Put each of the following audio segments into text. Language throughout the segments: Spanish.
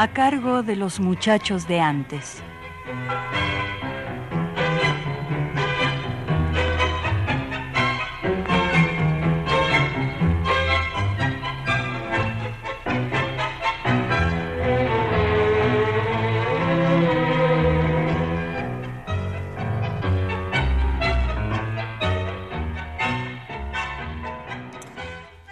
A cargo de los muchachos de antes.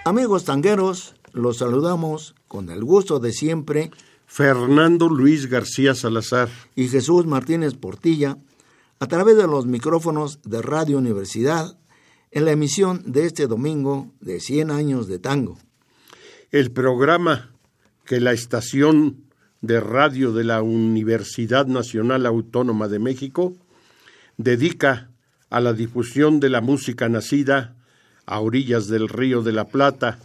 Amigos tangueros, los saludamos con el gusto de siempre Fernando Luis García Salazar y Jesús Martínez Portilla a través de los micrófonos de Radio Universidad en la emisión de este domingo de 100 años de tango. El programa que la estación de radio de la Universidad Nacional Autónoma de México dedica a la difusión de la música nacida a orillas del Río de la Plata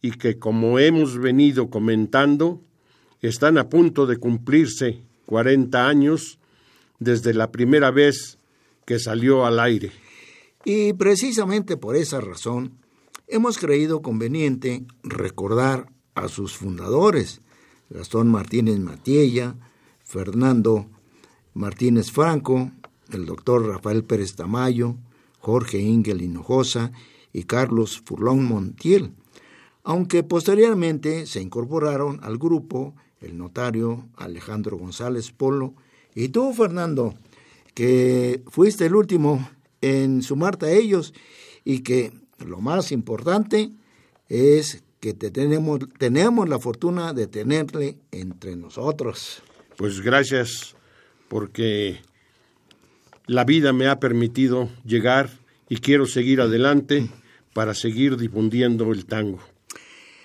y que, como hemos venido comentando, están a punto de cumplirse 40 años desde la primera vez que salió al aire. Y precisamente por esa razón hemos creído conveniente recordar a sus fundadores, Gastón Martínez Matiella, Fernando Martínez Franco, el doctor Rafael Pérez Tamayo, Jorge Ingel Hinojosa y Carlos Furlón Montiel, aunque posteriormente se incorporaron al grupo el notario Alejandro González Polo, y tú, Fernando, que fuiste el último en sumarte a ellos y que lo más importante es que te tenemos, tenemos la fortuna de tenerle entre nosotros. Pues gracias, porque la vida me ha permitido llegar y quiero seguir adelante para seguir difundiendo el tango.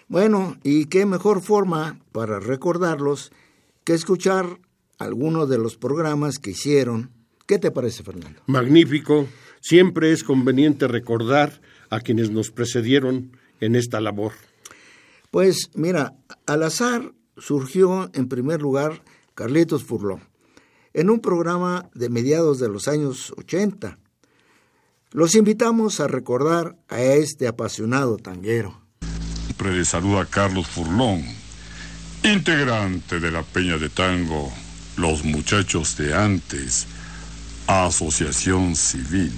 Bueno, y qué mejor forma para recordarlos que escuchar algunos de los programas que hicieron. ¿Qué te parece, Fernando? Magnífico. Siempre es conveniente recordar a quienes nos precedieron en esta labor. Pues mira, al azar surgió en primer lugar Carlitos Furlón, en un programa de mediados de los años 80. Los invitamos a recordar a este apasionado tanguero le saluda Carlos Furlón, integrante de la Peña de Tango Los Muchachos de Antes, Asociación Civil.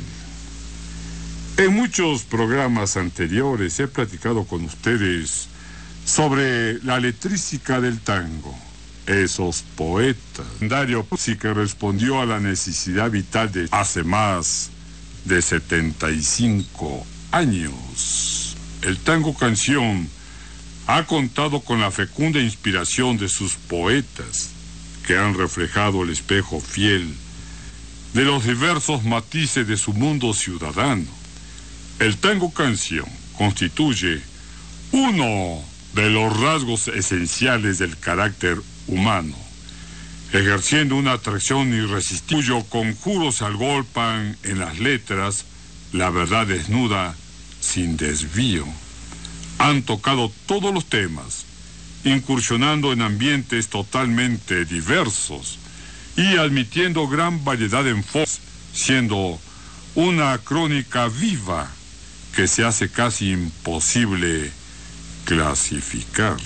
En muchos programas anteriores he platicado con ustedes sobre la letrística del tango, esos poetas. Dario sí que respondió a la necesidad vital de hace más de 75 años. El tango canción ha contado con la fecunda inspiración de sus poetas, que han reflejado el espejo fiel de los diversos matices de su mundo ciudadano. El tango canción constituye uno de los rasgos esenciales del carácter humano, ejerciendo una atracción irresistible cuyo conjuros se agolpan en las letras, la verdad desnuda sin desvío. Han tocado todos los temas, incursionando en ambientes totalmente diversos y admitiendo gran variedad de enfoques, siendo una crónica viva que se hace casi imposible clasificar.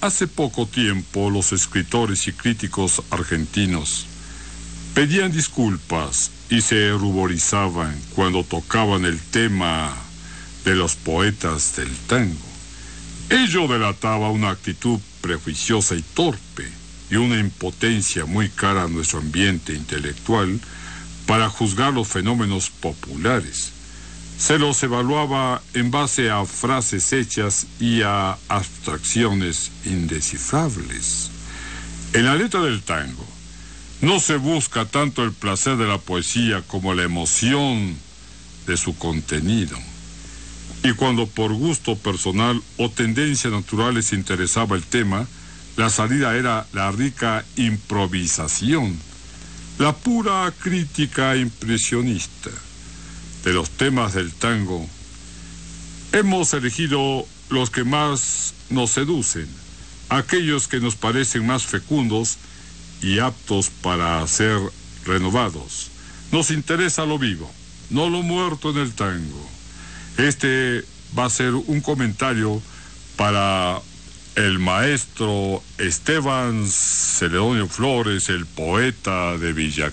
Hace poco tiempo los escritores y críticos argentinos pedían disculpas y se ruborizaban cuando tocaban el tema de los poetas del tango. Ello delataba una actitud prejuiciosa y torpe y una impotencia muy cara a nuestro ambiente intelectual para juzgar los fenómenos populares. Se los evaluaba en base a frases hechas y a abstracciones indescifrables. En la letra del tango no se busca tanto el placer de la poesía como la emoción de su contenido. Y cuando por gusto personal o tendencia natural les interesaba el tema, la salida era la rica improvisación, la pura crítica impresionista de los temas del tango. Hemos elegido los que más nos seducen, aquellos que nos parecen más fecundos y aptos para ser renovados. Nos interesa lo vivo, no lo muerto en el tango. Este va a ser un comentario para el maestro Esteban Celedonio Flores, el poeta de Villa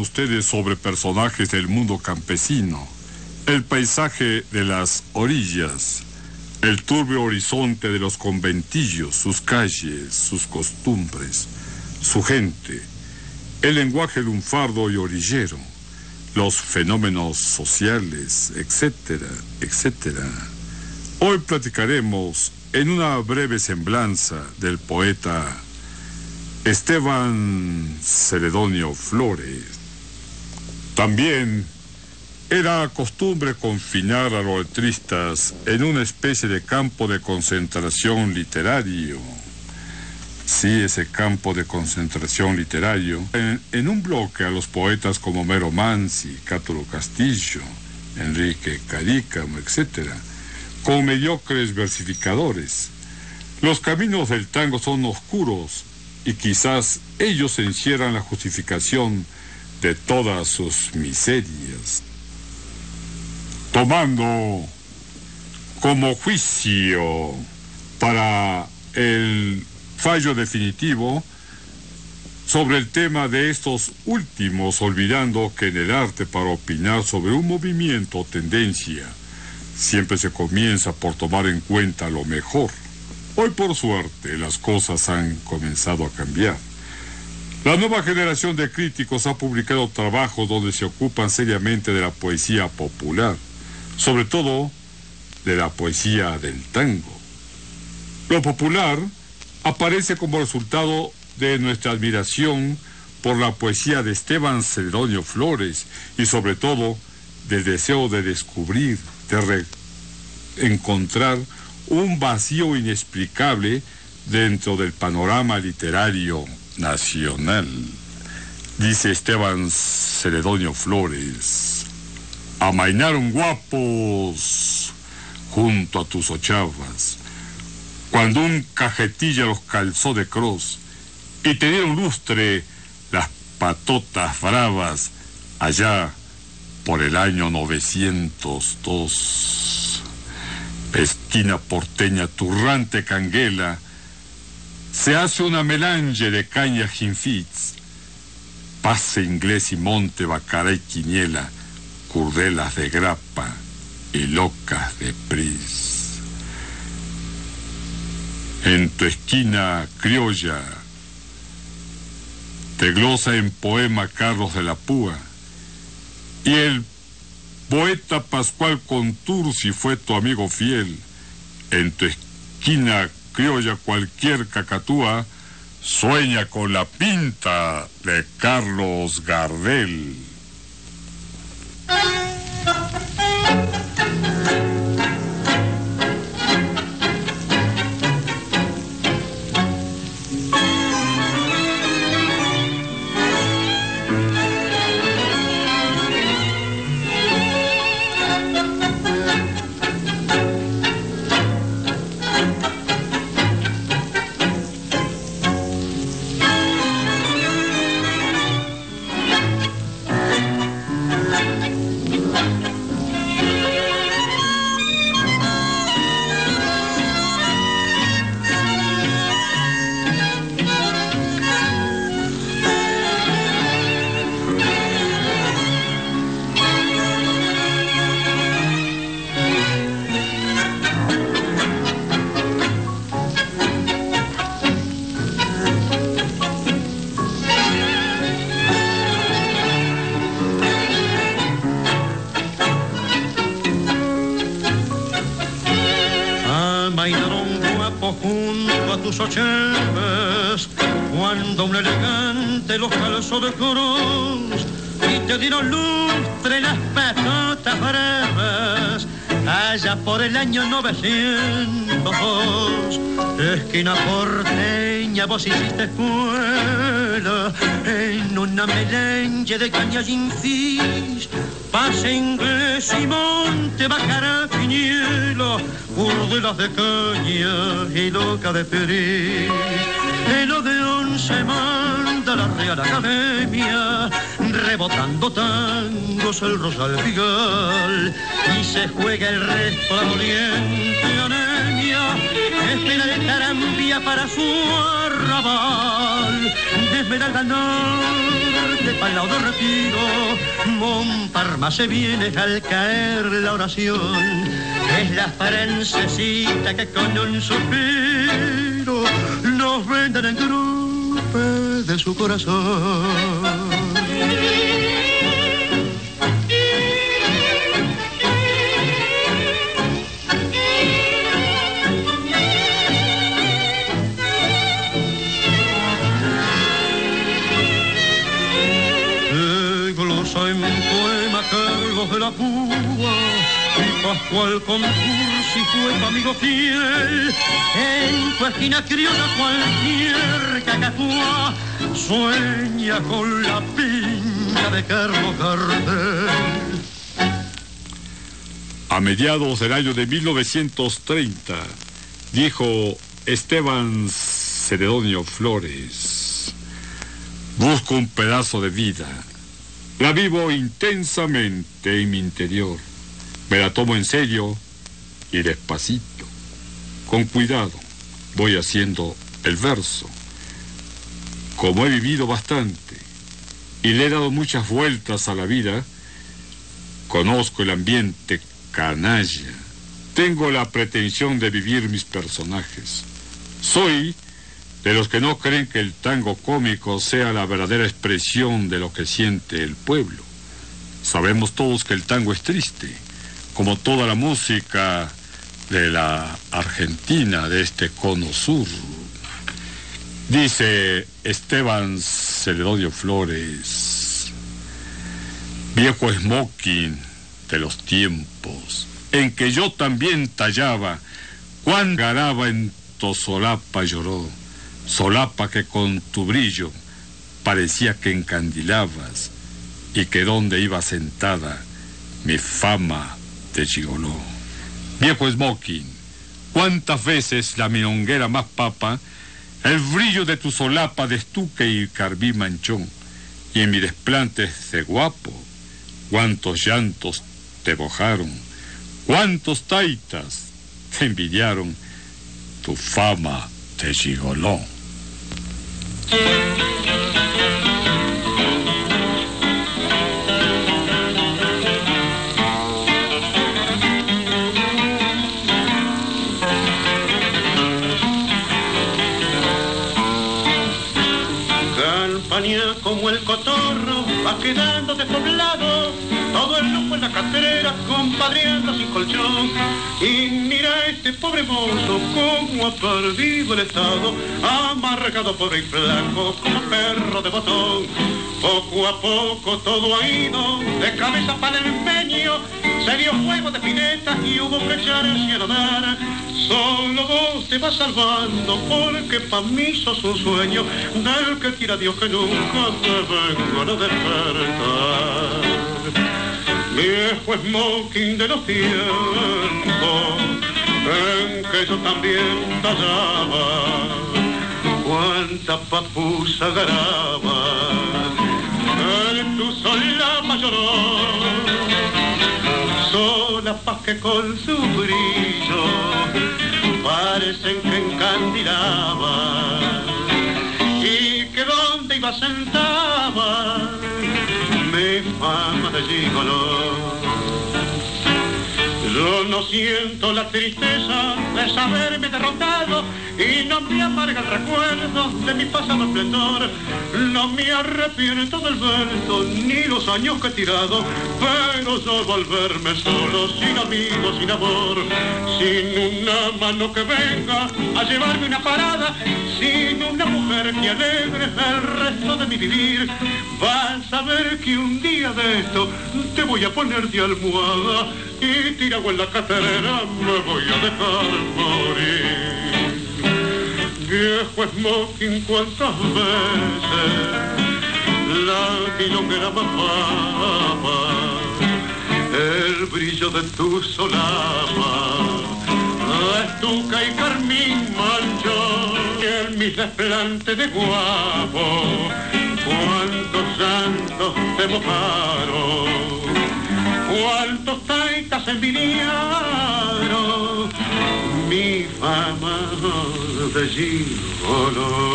ustedes sobre personajes del mundo campesino, el paisaje de las orillas, el turbio horizonte de los conventillos, sus calles, sus costumbres, su gente, el lenguaje lunfardo y orillero, los fenómenos sociales, etcétera, etcétera. Hoy platicaremos en una breve semblanza del poeta Esteban Celedonio Flores. También era costumbre confinar a los letristas en una especie de campo de concentración literario. Sí, ese campo de concentración literario, en, un bloque a los poetas como Mero Mansi, Cátulo Castillo, Enrique Carícamo, etc., con mediocres versificadores. Los caminos del tango son oscuros y quizás ellos encierran la justificación de todas sus miserias. Tomando como juicio para el fallo definitivo sobre el tema de estos últimos, olvidando que en el arte para opinar sobre un movimiento o tendencia siempre se comienza por tomar en cuenta lo mejor. Hoy por suerte las cosas han comenzado a cambiar. La nueva generación de críticos ha publicado trabajos donde se ocupan seriamente de la poesía popular, sobre todo de la poesía del tango. Lo popular aparece como resultado de nuestra admiración por la poesía de Esteban Celedonio Flores y sobre todo del deseo de descubrir, de encontrar un vacío inexplicable dentro del panorama literario nacional. Dice Esteban Celedonio Flores, amainaron guapos junto a tus ochavas cuando un cajetilla los calzó de cruz y te dieron lustre las patotas bravas allá por el año 902. Esquina porteña turrante canguela, se hace una melange de caña jinfitz, pase inglés y monte bacará y quiniela, curdelas de grapa y locas de pris en tu esquina criolla. Te glosa en poema Carlos de la Púa. Y el poeta Pascual Contursi fue tu amigo fiel. En tu esquina criolla cualquier cacatúa sueña con la pinta de Carlos Gardel. Vos hiciste escuela en una melenche de caña infis, pase inglés y monte bajará piñelo, urdelas de caña y loca de perís, el de se manda la Real Academia, rebotando tangos el rosal figal. Y se juega el anemia espera de tarambia para su arrabal. De Esmeralda Norte para el lado retiro. Montparma se viene al caer la oración. Es la francesita que con un suspiro nos venden en grupo de su corazón la y Pascual fue tu amigo fiel. En tu esquina criolla cualquier cacatúa sueña con la pinta de Carlos Gardel. A mediados del año de 1930, dijo Esteban Ceredonio Flores, busco un pedazo de vida. La vivo intensamente en mi interior. Me la tomo en serio y despacito. Con cuidado voy haciendo el verso. Como he vivido bastante y le he dado muchas vueltas a la vida, conozco el ambiente canalla. Tengo la pretensión de vivir mis personajes. Soy de los que no creen que el tango cómico sea la verdadera expresión de lo que siente el pueblo. Sabemos todos que el tango es triste, como toda la música de la Argentina, de este cono sur. Dice Esteban Celedonio Flores, viejo smoking de los tiempos, en que yo también tallaba, cuán garaba en tu solapa lloró, solapa que con tu brillo parecía que encandilabas y que donde iba sentada mi fama te chigoló. Viejo smoking, cuántas veces la milonguera más papa, el brillo de tu solapa de estuque y carbí manchón, y en mi desplante de guapo, cuántos llantos te bojaron, cuántos taitas te envidiaron, tu fama te chigoló. Campaña como el cotorro va quedando despoblado, todo el lujo en la cartera compadreando sin colchón. Y mira este pobre mozo como ha perdido el estado, amargado pobre y flaco como perro de botón. Poco a poco todo ha ido de cabeza para el empeño, se dio juego de pinetas y hubo que echar el cielo dar. Solo vos te vas salvando porque pa' mí sos un sueño del que quiera Dios que nunca te venga a despertar. Viejo smoking de los tiempos en que yo también tallaba, cuánta papusa garaba, en tu solapa lloró sola paz que con su brillo parecen que encandilaba. Y que donde iba sentaba mi fama de gigolo. Yo no siento la tristeza de saberme derrotado y no me amarga el recuerdo de mi pasado esplendor. No me arrepiento del verso ni los años que he tirado, pero yo volverme solo, sin amigos, sin amor, sin una mano que venga a llevarme una parada, sin una mujer que alegre el resto de mi vivir. Vas a ver que un día de esto te voy a poner de almohada y tirado en la caterera me voy a dejar morir. Viejo smoking, cuántas veces la más papa, el brillo de tu solapa, estuca y carmín manchó, y el mis desplante de guapo, cuántos santos te mojaron cuántos taitas envidiaron mi fama de gigolo.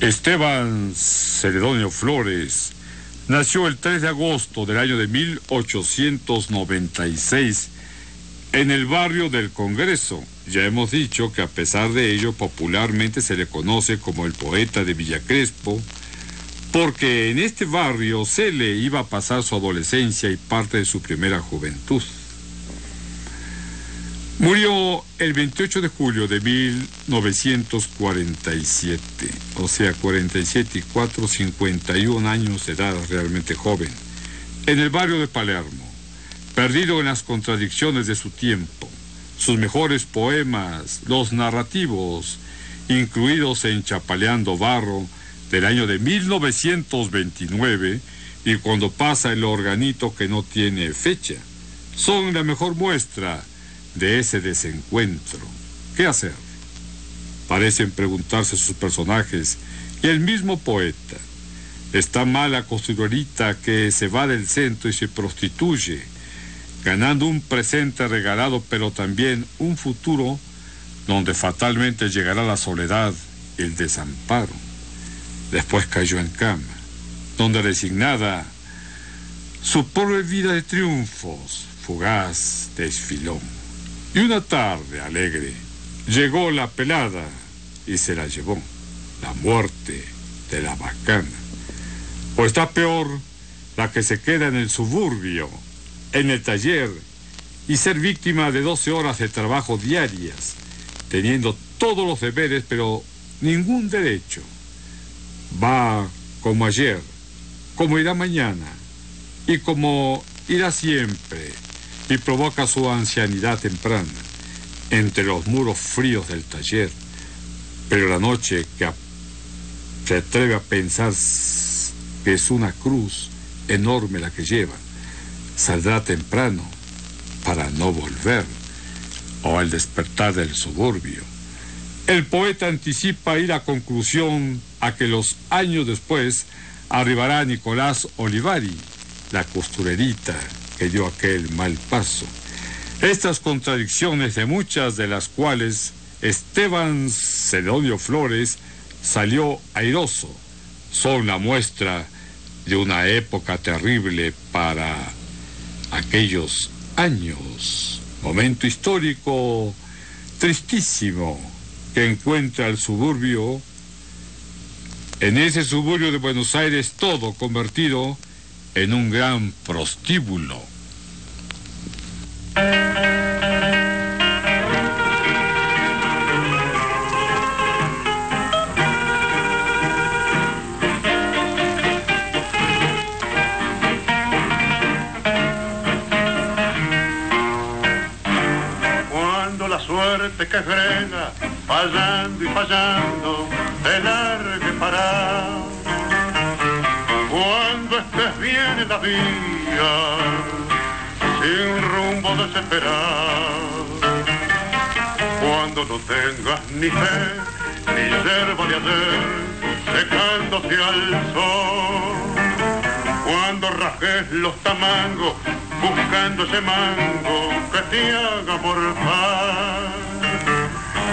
Esteban Celedonio Flores nació el 3 de agosto del año de 1896 en el barrio del Congreso. Ya hemos dicho que a pesar de ello popularmente se le conoce como el poeta de Villa Crespo, porque en este barrio se le iba a pasar su adolescencia y parte de su primera juventud. Murió el 28 de julio de 1947, o sea, 47 y 4, 51 años de edad, realmente joven, en el barrio de Palermo, perdido en las contradicciones de su tiempo. Sus mejores poemas, los narrativos, incluidos en Chapaleando Barro, del año de 1929, y cuando pasa el organito que no tiene fecha, son la mejor muestra de ese desencuentro. ¿Qué hacer? Parecen preguntarse sus personajes y el mismo poeta. Está mala costurerita que se va del centro y se prostituye, ganando un presente regalado, pero también un futuro donde fatalmente llegará la soledad el desamparo. Después cayó en cama, donde resignada su pobre vida de triunfos fugaz desfiló. Y una tarde alegre llegó la pelada y se la llevó, la muerte de la bacana. O está peor la que se queda en el suburbio, en el taller, y ser víctima de 12 horas de trabajo diarias, teniendo todos los deberes, pero ningún derecho. Va como ayer, como irá mañana, y como irá siempre y provoca su ancianidad temprana entre los muros fríos del taller. Pero la noche que se atreve a pensar que es una cruz enorme la que lleva, saldrá temprano para no volver o al despertar del suburbio. El poeta anticipa ir a conclusión a que los años después arribará Nicolás Olivari, la costurerita que dio aquel mal paso. Estas contradicciones de muchas de las cuales Esteban Cedonio Flores salió airoso son la muestra de una época terrible para aquellos años. Momento histórico tristísimo que encuentra el suburbio, en ese suburbio de Buenos Aires todo convertido en un gran prostíbulo. Cuando fallando y fallando, te largue para cuando estés bien en la vía, sin rumbo desesperado. Cuando no tengas ni fe, ni yerba de ayer, secándose al sol. Cuando rajes los tamangos, buscando ese mango que te haga morfar.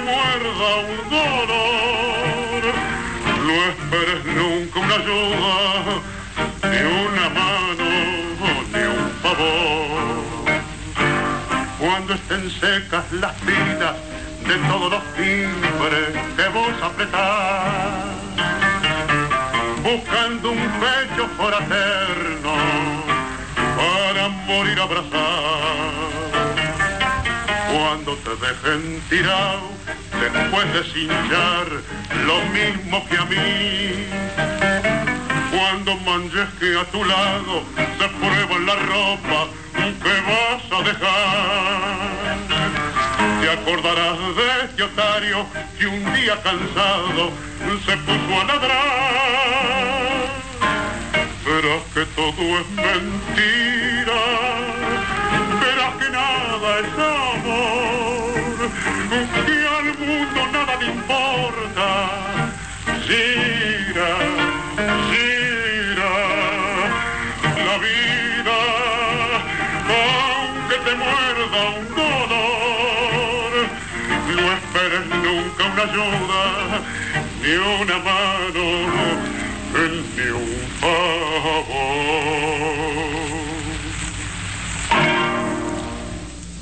muerda un dolor, no esperes nunca una ayuda, ni una mano, ni un favor. Cuando estén secas las pilas de todos los timbres que vos apretás, buscando un pecho fraterno para morir abrazado. Cuando te dejen tirado después de cinchar lo mismo que a mí. Cuando manches que a tu lado se prueba la ropa que vas a dejar. Te acordarás de este otario que un día cansado se puso a ladrar. Verás que todo es mentira, verás que nada es amor, que al mundo nada le importa. Gira, gira, la vida, aunque te muerda un dolor, ayuda, ni una mano,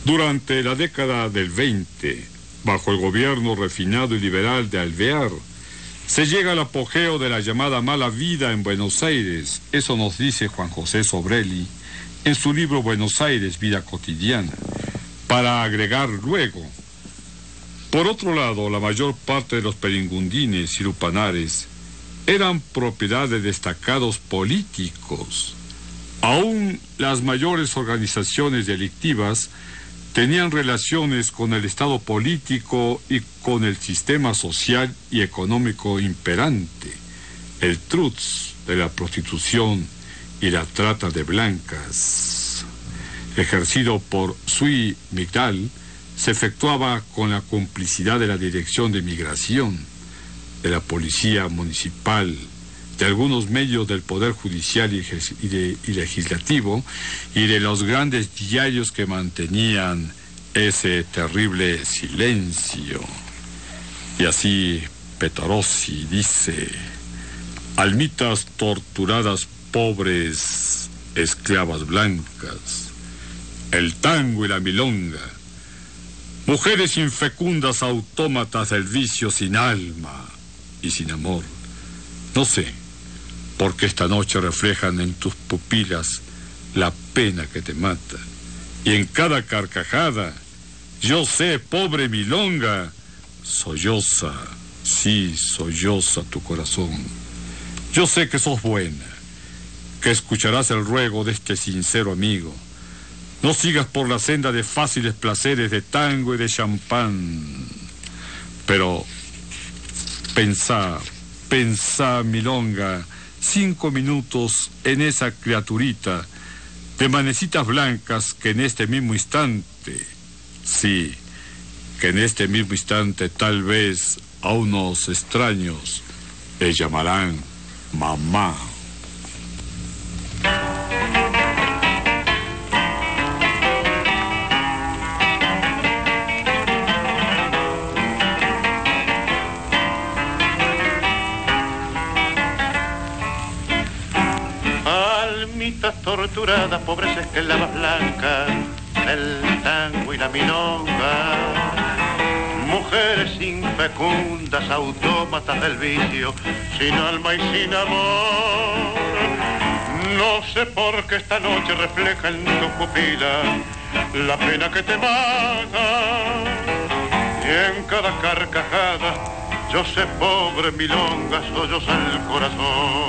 Durante la década del 20, bajo el gobierno refinado y liberal de Alvear, se llega al apogeo de la llamada mala vida en Buenos Aires. Eso nos dice Juan José Sobrelli en su libro Buenos Aires, Vida Cotidiana, para agregar luego. Por otro lado, la mayor parte de los peringundines y lupanares eran propiedad de destacados políticos. Aún las mayores organizaciones delictivas tenían relaciones con el Estado político y con el sistema social y económico imperante, el trutz de la prostitución y la trata de blancas, ejercido por Sui Migdal, se efectuaba con la complicidad de la Dirección de Migración, de la Policía Municipal, de algunos medios del Poder Judicial y, Legislativo y de los grandes diarios que mantenían ese terrible silencio. Y así Petarossi dice, almitas torturadas pobres, esclavas blancas, el tango y la milonga, mujeres infecundas autómatas del vicio sin alma y sin amor. No sé, porque esta noche reflejan en tus pupilas la pena que te mata. Y en cada carcajada, yo sé, pobre milonga, solloza, sí, solloza tu corazón. Yo sé que sos buena, que escucharás el ruego de este sincero amigo. No sigas por la senda de fáciles placeres de tango y de champán. Pero pensá, pensá, milonga, cinco minutos en esa criaturita de manecitas blancas que en este mismo instante, sí, que en este mismo instante tal vez a unos extraños le llamarán mamá. Torturadas, pobres esclavas blancas del tango y la milonga. Mujeres infecundas, autómatas del vicio, sin alma y sin amor. No sé por qué esta noche refleja en tu pupila la pena que te mata. Y en cada carcajada, yo sé pobre milonga, solloza el corazón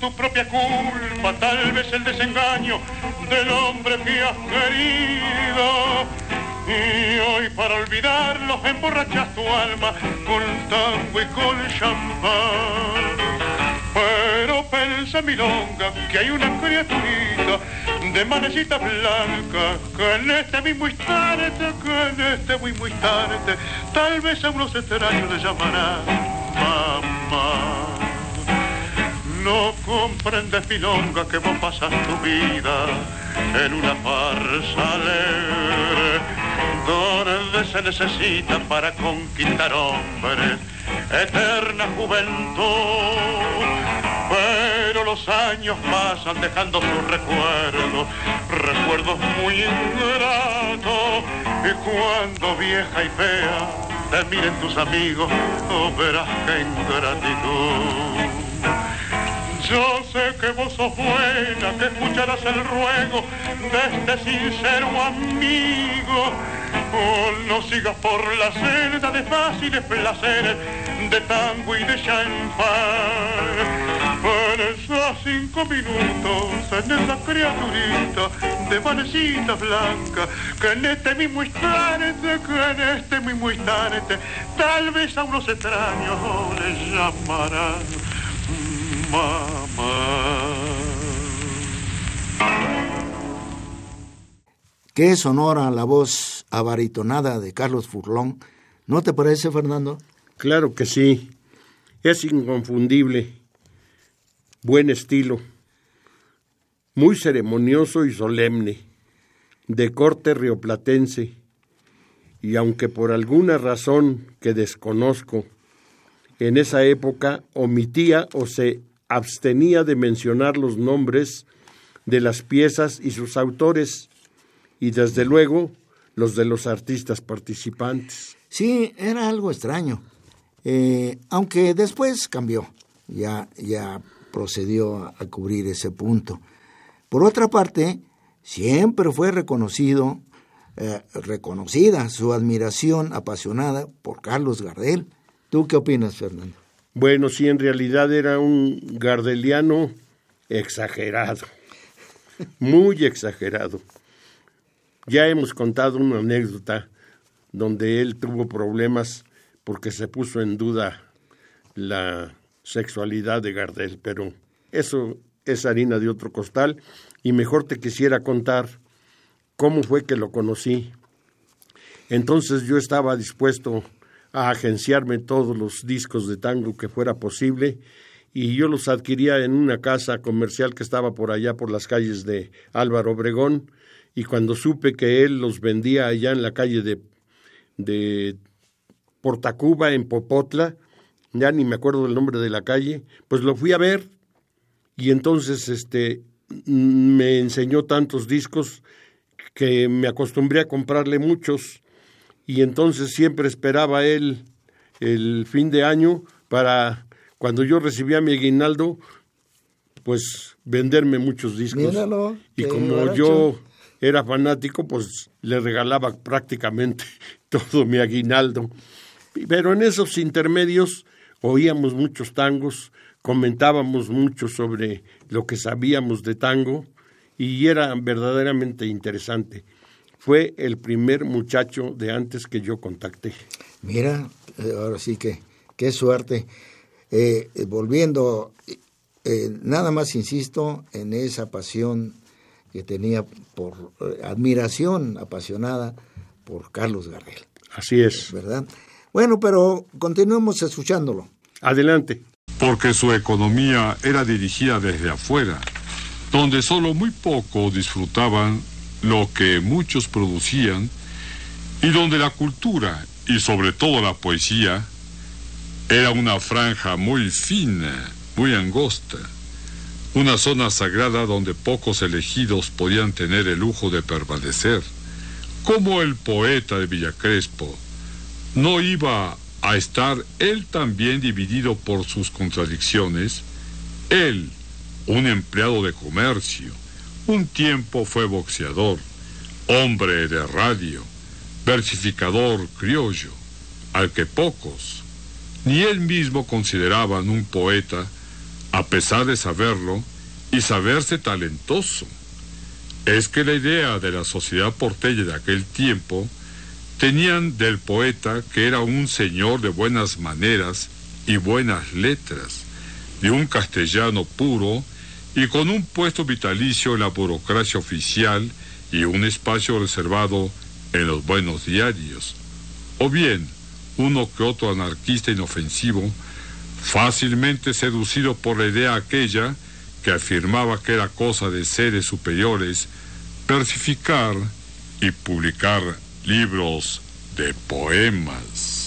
tu propia culpa, tal vez el desengaño del hombre que has querido. Y hoy para olvidarlo emborrachas tu alma con tango y con champán. Pero pensa milonga que hay una criaturita de manecita blanca que en este mismo instante, que en este mismo instante, tal vez a unos extraños le llamará mamá. No comprendes, milonga, que vos pasas tu vida en una farsa alegre, donde se necesita para conquistar hombres eterna juventud. Pero los años pasan dejando sus recuerdos, recuerdos muy ingratos, y cuando vieja y fea te miren tus amigos, oh, verás que ingratitud. Yo sé que vos sos buena, que escucharás el ruego de este sincero amigo. Oh, no sigas por la senda de fáciles placeres, de tango y de champán. esos cinco minutos en esa criaturita de manecita blanca, que en este mismo instante, que en este mismo instante, tal vez a unos extraños les llamarán Qué sonora la voz abaritonada de Carlos Furlón. ¿No te parece, Fernando? Claro que sí. Es inconfundible. Buen estilo. Muy ceremonioso y solemne. De corte rioplatense. y aunque por alguna razón que desconozco, en esa época omitía o se abstenía de mencionar los nombres de las piezas y sus autores, y desde luego los de los artistas participantes. Sí, era algo extraño, eh, aunque después cambió, ya, ya procedió a cubrir ese punto. Por otra parte, siempre fue reconocido, eh, reconocida su admiración apasionada por Carlos Gardel. ¿Tú qué opinas, Fernando? Bueno, sí, en realidad era un gardeliano exagerado, muy exagerado. Ya hemos contado una anécdota donde él tuvo problemas porque se puso en duda la sexualidad de Gardel, pero eso es harina de otro costal y mejor te quisiera contar cómo fue que lo conocí. Entonces yo estaba dispuesto a agenciarme todos los discos de tango que fuera posible y yo los adquiría en una casa comercial que estaba por allá por las calles de Álvaro Obregón y cuando supe que él los vendía allá en la calle de, de Portacuba en Popotla, ya ni me acuerdo del nombre de la calle, pues lo fui a ver y entonces este me enseñó tantos discos que me acostumbré a comprarle muchos y entonces siempre esperaba él el fin de año para cuando yo recibía mi aguinaldo pues venderme muchos discos. Y como yo era fanático pues le regalaba prácticamente todo mi aguinaldo. Pero en esos intermedios oíamos muchos tangos comentábamos mucho sobre lo que sabíamos de tango y era verdaderamente interesante. Fue el primer muchacho de antes que yo contacté. Mira, eh, ahora sí que qué suerte. Eh, eh, volviendo, nada más insisto en esa pasión que tenía por admiración apasionada por Carlos Gardel. Así es. ¿Verdad? Bueno, pero continuemos escuchándolo. Adelante porque su economía era dirigida desde afuera, donde solo muy poco disfrutaban lo que muchos producían y donde la cultura y sobre todo la poesía era una franja muy fina, muy angosta, una zona sagrada donde pocos elegidos podían tener el lujo de permanecer, como el poeta de Villacrespo. No iba a estar él también dividido por sus contradicciones, él, un empleado de comercio, un tiempo fue boxeador, hombre de radio, versificador criollo, al que pocos, ni él mismo consideraban un poeta, a pesar de saberlo y saberse talentoso. Es que la idea de la sociedad porteña de aquel tiempo Tenían del poeta que era un señor de buenas maneras y buenas letras, de un castellano puro y con un puesto vitalicio en la burocracia oficial y un espacio reservado en los buenos diarios. O bien, uno que otro anarquista inofensivo, fácilmente seducido por la idea aquella que afirmaba que era cosa de seres superiores, versificar y publicar libros de poemas.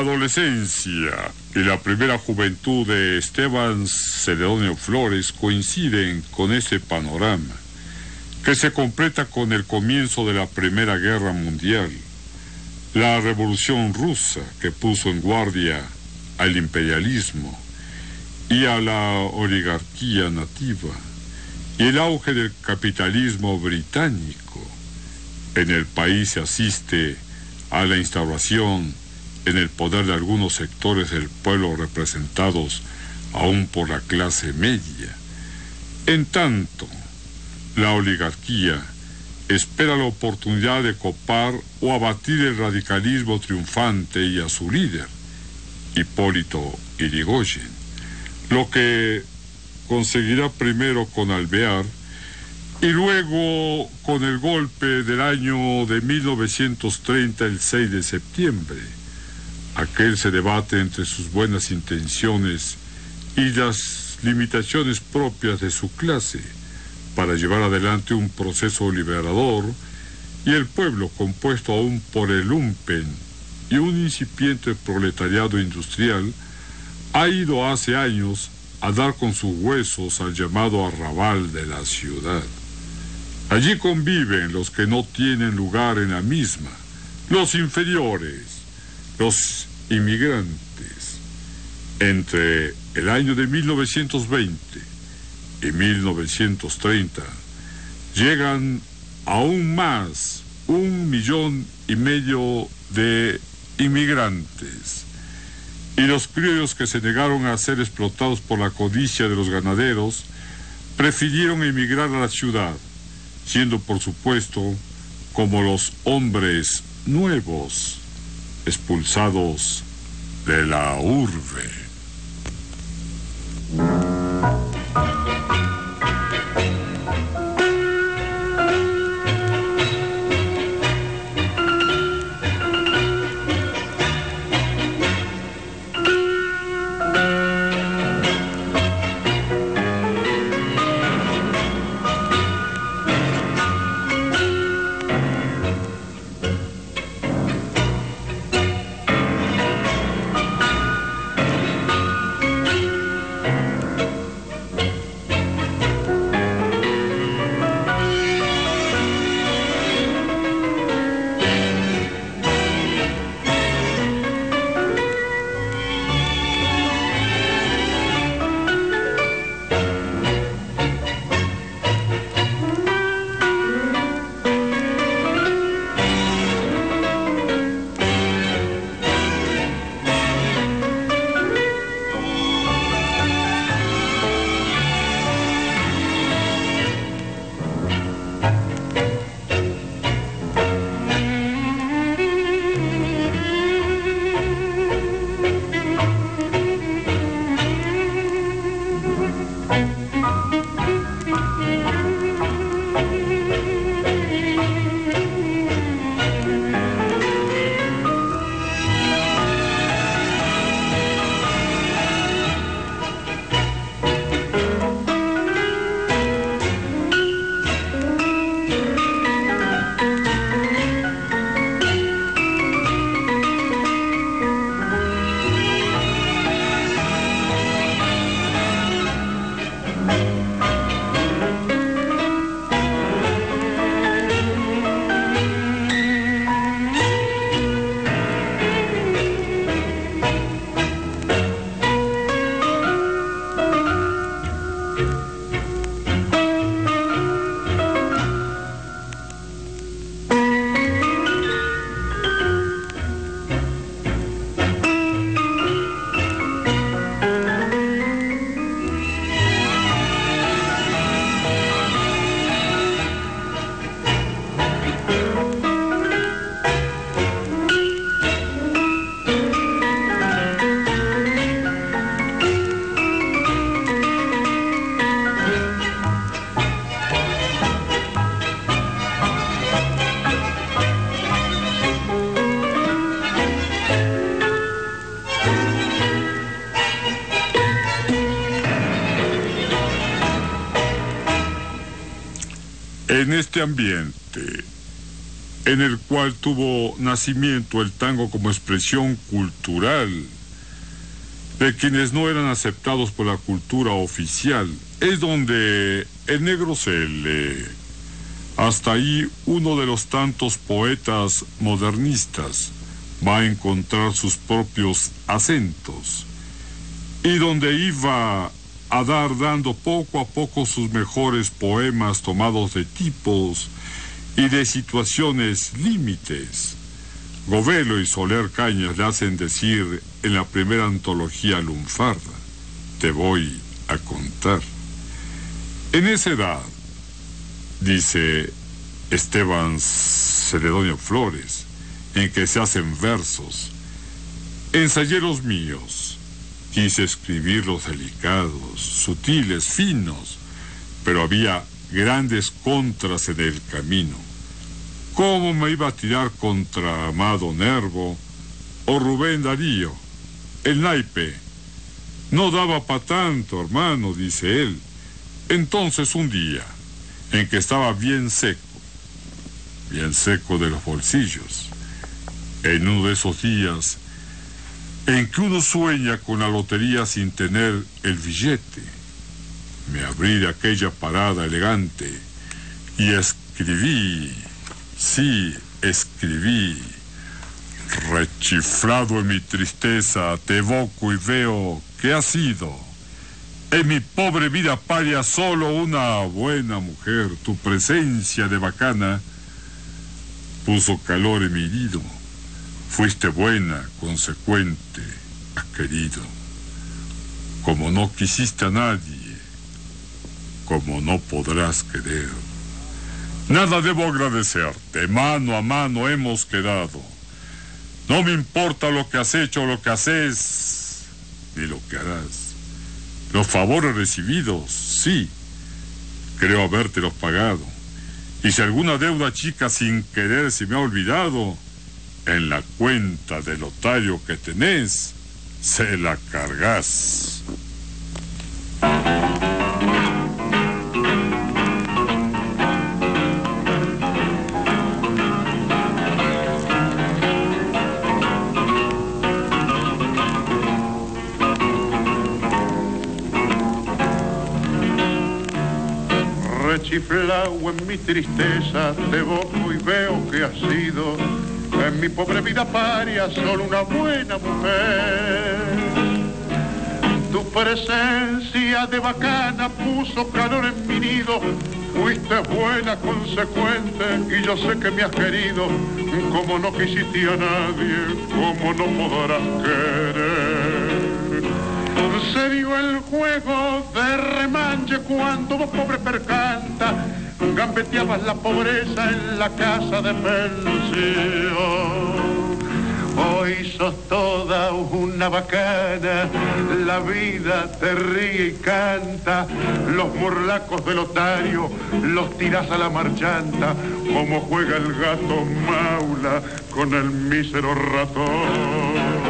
Adolescencia y la primera juventud de Esteban Celedonio Flores coinciden con ese panorama, que se completa con el comienzo de la Primera Guerra Mundial, la Revolución Rusa que puso en guardia al imperialismo y a la oligarquía nativa, y el auge del capitalismo británico. En el país se asiste a la instauración en el poder de algunos sectores del pueblo representados aún por la clase media. En tanto, la oligarquía espera la oportunidad de copar o abatir el radicalismo triunfante y a su líder, Hipólito Irigoyen, lo que conseguirá primero con Alvear y luego con el golpe del año de 1930, el 6 de septiembre. Aquel se debate entre sus buenas intenciones y las limitaciones propias de su clase para llevar adelante un proceso liberador y el pueblo compuesto aún por el lumpen y un incipiente proletariado industrial ha ido hace años a dar con sus huesos al llamado arrabal de la ciudad. Allí conviven los que no tienen lugar en la misma, los inferiores, los inmigrantes. Entre el año de 1920 y 1930 llegan aún más un millón y medio de inmigrantes. Y los criollos que se negaron a ser explotados por la codicia de los ganaderos prefirieron emigrar a la ciudad siendo por supuesto como los hombres nuevos expulsados de la urbe. En ambiente en el cual tuvo nacimiento el tango como expresión cultural de quienes no eran aceptados por la cultura oficial, es donde el negro se. Hasta ahí uno de los tantos poetas modernistas va a encontrar sus propios acentos y donde iba a dar dando poco a poco sus mejores poemas tomados de tipos y de situaciones límites. Govelo y Soler Cañas le hacen decir en la primera antología lunfarda, te voy a contar. En esa edad, dice Esteban Celedonio Flores, en que se hacen versos, ensayé los míos, quise escribir los delicados, sutiles, finos, pero había grandes contras en el camino. ¿Cómo me iba a tirar contra Amado Nervo o Rubén Darío? El naipe. No daba para tanto, hermano, dice él. Entonces un día, en que estaba bien seco, bien seco de los bolsillos, en uno de esos días en que uno sueña con la lotería sin tener el billete, me abrí de aquella parada elegante y escribí, sí, escribí, rechiflado en mi tristeza, te evoco y veo que ha sido en mi pobre vida paria solo una buena mujer, tu presencia de bacana puso calor en mi herido. Fuiste buena, consecuente, querido. Como no quisiste a nadie, como no podrás querer. Nada debo agradecerte, mano a mano hemos quedado. No me importa lo que has hecho, lo que haces, ni lo que harás. Los favores recibidos, sí, creo habértelos pagado. Y si alguna deuda chica sin querer se me ha olvidado, en la cuenta del otario que tenés, se la cargas. Rechiflado en mi tristeza, te boco y veo que has sido en mi pobre vida paria solo una buena mujer. Tu presencia de bacana puso calor en mi nido. Fuiste buena, consecuente, y yo sé que me has querido. Como no quisiste a nadie, como no podrás querer. Se dio el juego de remanche cuando vos pobre percanta gambeteabas la pobreza en la casa de pensión. Hoy sos toda una bacana, la vida te ríe y canta, los morlacos del otario los tiras a la marchanta, como juega el gato maula con el mísero ratón.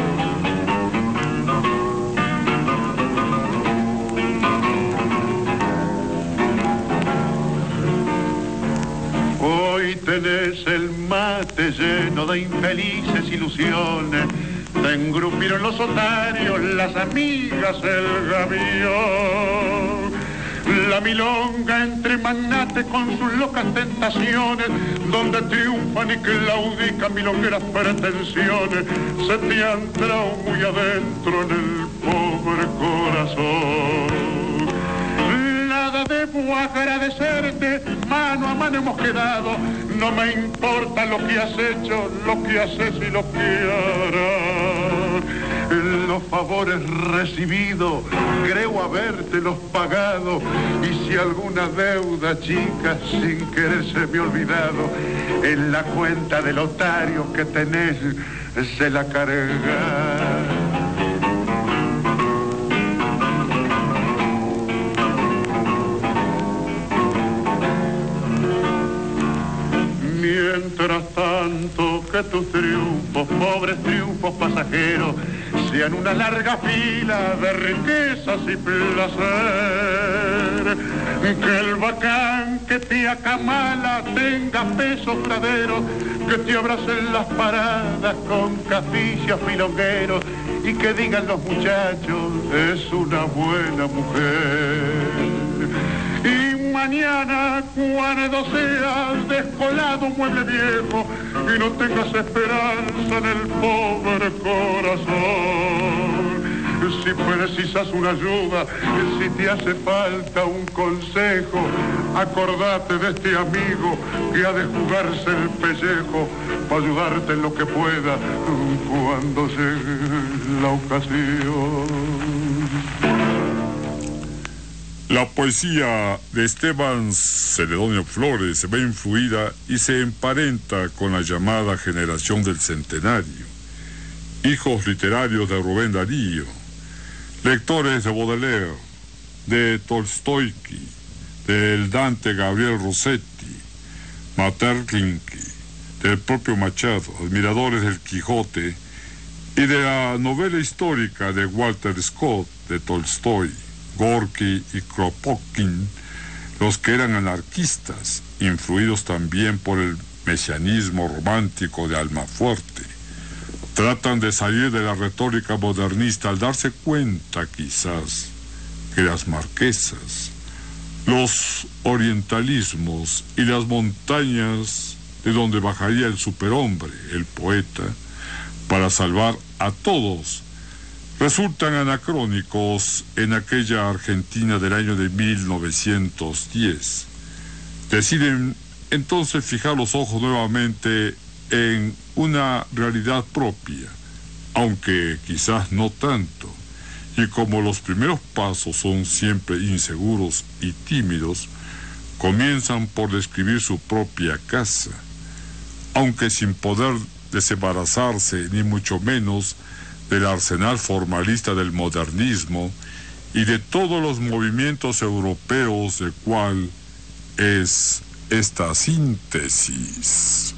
Tenés el mate lleno de infelices ilusiones. Te engrupieron los otarios, las amigas, el gavión. La milonga entre magnates con sus locas tentaciones, donde triunfan y claudican milongueras pretensiones, se te han muy adentro en el pobre corazón debo agradecerte, mano a mano hemos quedado, no me importa lo que has hecho, lo que haces y lo que harás. Los favores recibidos, creo habértelos pagado, y si alguna deuda chica sin querer se me olvidado, en la cuenta del otario que tenés se la carga. Mientras tanto que tus triunfos, pobres triunfos pasajeros, sean una larga fila de riquezas y placeres Que el bacán que te acamala tenga peso pradero, que te abracen las paradas con caficias filongueros y que digan los muchachos, es una buena mujer. Mañana cuando seas descolado mueble viejo y no tengas esperanza en el pobre corazón si precisas una ayuda, si te hace falta un consejo, acordate de este amigo que ha de jugarse el pellejo para ayudarte en lo que pueda cuando llegue la ocasión. La poesía de Esteban Celedonio Flores se ve influida y se emparenta con la llamada generación del centenario, hijos literarios de Rubén Darío, lectores de Baudelaire, de Tolstoyki, del Dante Gabriel Rossetti, Materlinki, del propio Machado, admiradores del Quijote y de la novela histórica de Walter Scott, de Tolstoy, Gorky y Kropotkin, los que eran anarquistas, influidos también por el mesianismo romántico de Almafuerte tratan de salir de la retórica modernista al darse cuenta quizás que las marquesas, los orientalismos y las montañas de donde bajaría el superhombre, el poeta, para salvar a todos, resultan anacrónicos en aquella Argentina del año de 1910. Deciden entonces fijar los ojos nuevamente en una realidad propia, aunque quizás no tanto. Y como los primeros pasos son siempre inseguros y tímidos, comienzan por describir su propia casa, aunque sin poder desembarazarse ni mucho menos del arsenal formalista del modernismo y de todos los movimientos europeos de cual es esta síntesis.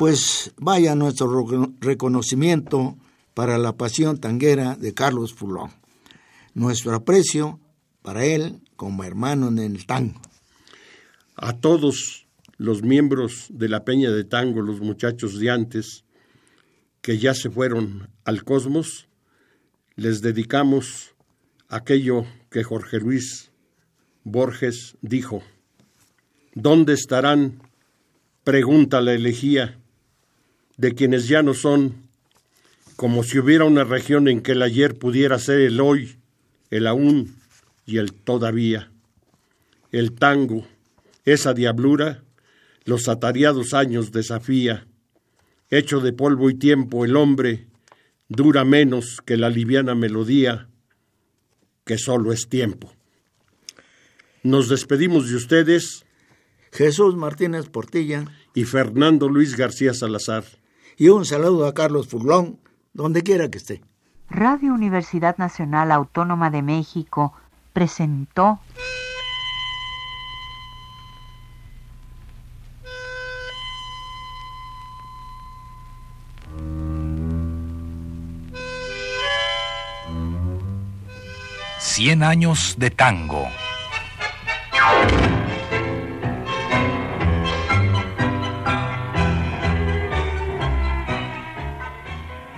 Pues vaya nuestro reconocimiento para la pasión tanguera de Carlos Fulón. Nuestro aprecio para él como hermano en el tango. A todos los miembros de la Peña de Tango, los muchachos de antes, que ya se fueron al cosmos, les dedicamos aquello que Jorge Luis Borges dijo. ¿Dónde estarán? Pregunta la elegía de quienes ya no son, como si hubiera una región en que el ayer pudiera ser el hoy, el aún y el todavía. El tango, esa diablura, los atareados años desafía. Hecho de polvo y tiempo el hombre dura menos que la liviana melodía, que solo es tiempo. Nos despedimos de ustedes. Jesús Martínez Portilla y Fernando Luis García Salazar. Y un saludo a Carlos Furlón, donde quiera que esté. Radio Universidad Nacional Autónoma de México presentó Cien años de tango.